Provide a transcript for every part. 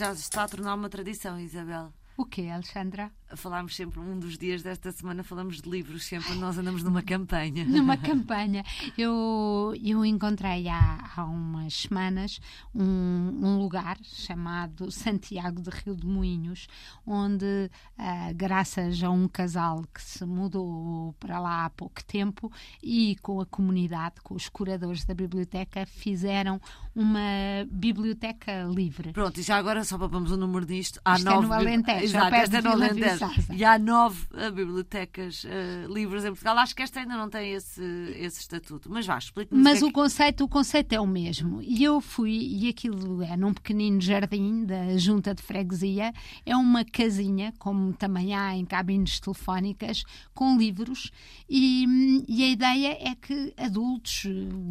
já está a tornar uma tradição, Isabel. O quê, Alexandra? falámos sempre, um dos dias desta semana falamos de livros, sempre nós andamos numa campanha. Numa campanha. Eu, eu encontrei há, há umas semanas um, um, lugar chamado Santiago de Rio de Moinhos, onde, uh, graças a um casal que se mudou para lá há pouco tempo e com a comunidade, com os curadores da biblioteca, fizeram uma biblioteca livre. Pronto, e já agora, só para pôrmos o número disto, há Isto nove. É no Alentejo, Exato, esta é no Alentejo. E há nove uh, bibliotecas uh, livres em Portugal. Acho que esta ainda não tem esse, esse estatuto. Mas vá, explique-nos. Mas o, o, é conceito, o conceito é o mesmo. E eu fui, e aquilo é num pequenino jardim da junta de freguesia, é uma casinha, como também há em cabines telefónicas, com livros. E, e a ideia é que adultos,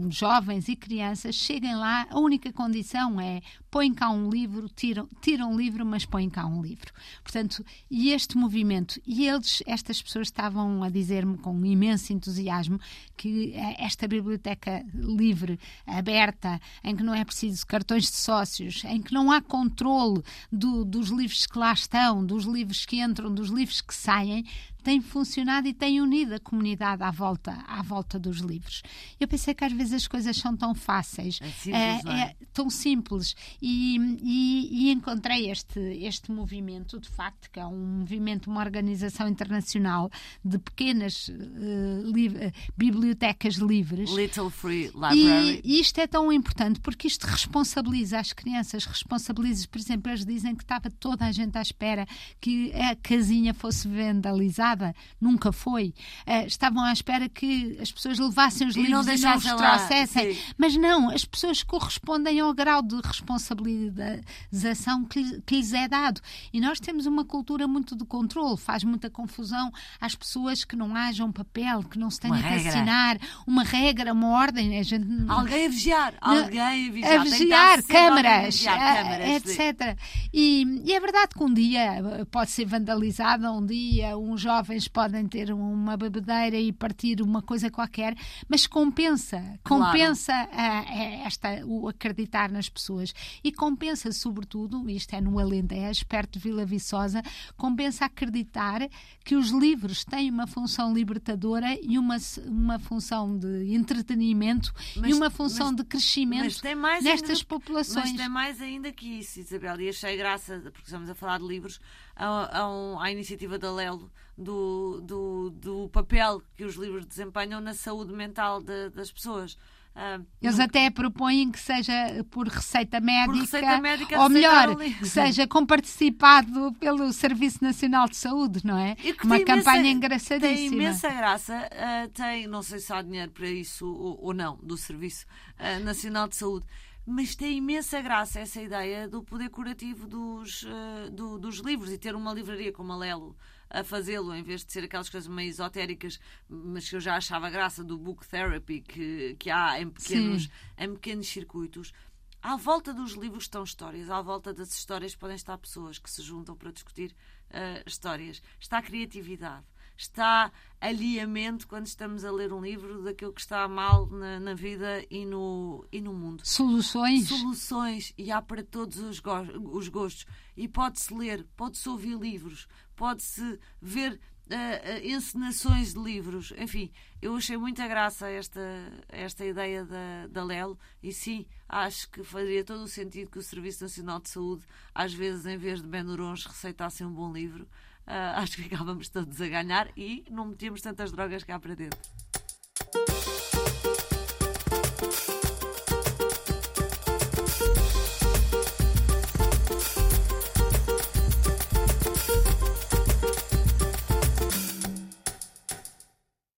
jovens e crianças cheguem lá. A única condição é põem cá um livro, tiram, tiram um livro, mas põem cá um livro. Portanto, e este movimento, e eles, estas pessoas estavam a dizer-me com imenso entusiasmo que eh, esta biblioteca livre, aberta, em que não é preciso cartões de sócios, em que não há controle do, dos livros que lá estão, dos livros que entram, dos livros que saem, tem funcionado e tem unido a comunidade à volta, à volta dos livros. Eu pensei que às vezes as coisas são tão fáceis, é simples, é, é? tão simples, e, e, e, encontrei este, este movimento, de facto, que é um movimento, uma organização internacional de pequenas uh, li bibliotecas livres. Little Free Library. E, e, isto é tão importante porque isto responsabiliza as crianças, responsabiliza, por exemplo, eles dizem que estava toda a gente à espera que a casinha fosse vandalizada nunca foi. Uh, estavam à espera que as pessoas levassem os e livros não e não os trouxessem. Sim. Mas não, as pessoas correspondem ao grau de responsabilização que, que lhes é dado. E nós temos uma cultura muito de controle, faz muita confusão às pessoas que não haja um papel, que não se tenha uma que regra. assinar, uma regra, uma ordem. A gente... Alguém a vigiar, alguém a vigiar. A vigiar, câmaras, vigiar, a, câmaras etc. E, e é verdade que um dia pode ser vandalizada, um dia um jovens podem ter uma bebedeira e partir uma coisa qualquer, mas compensa, compensa claro. a, a esta, o acreditar nas pessoas e compensa, sobretudo, isto é no Alentejo, perto de Vila Viçosa, compensa acreditar que os livros têm uma função libertadora e uma, uma função de entretenimento mas, e uma função mas, de crescimento nestas ainda, populações. Mas tem mais ainda que isso, Isabel, e achei graça, porque estamos a falar de livros, à, à, à iniciativa da Lelo do, do, do, papel que os livros desempenham na saúde mental de, das pessoas. Uh, Eles no... até propõem que seja por receita médica, por receita médica ou melhor, que seja comparticipado pelo Serviço Nacional de Saúde, não é? Uma campanha engraçadíssima. Tem imensa graça, uh, tem, não sei se há dinheiro para isso ou, ou não, do Serviço uh, Nacional de Saúde, mas tem imensa graça essa ideia do poder curativo dos, uh, do, dos livros e ter uma livraria como a Lelo a fazê-lo, em vez de ser aquelas coisas meio esotéricas, mas que eu já achava graça do book therapy que, que há em pequenos, em pequenos circuitos. À volta dos livros estão histórias, à volta das histórias podem estar pessoas que se juntam para discutir uh, histórias. Está a criatividade, está alinhamento quando estamos a ler um livro daquilo que está mal na, na vida e no, e no mundo. Soluções. Soluções, e há para todos os, go os gostos. E pode-se ler, pode-se ouvir livros, pode-se ver uh, encenações de livros. Enfim, eu achei muita graça esta, esta ideia da, da Lelo e sim, acho que faria todo o sentido que o Serviço Nacional de Saúde, às vezes, em vez de Benurons, receitasse um bom livro. Uh, acho que ficávamos todos a ganhar e não metíamos tantas drogas cá para dentro.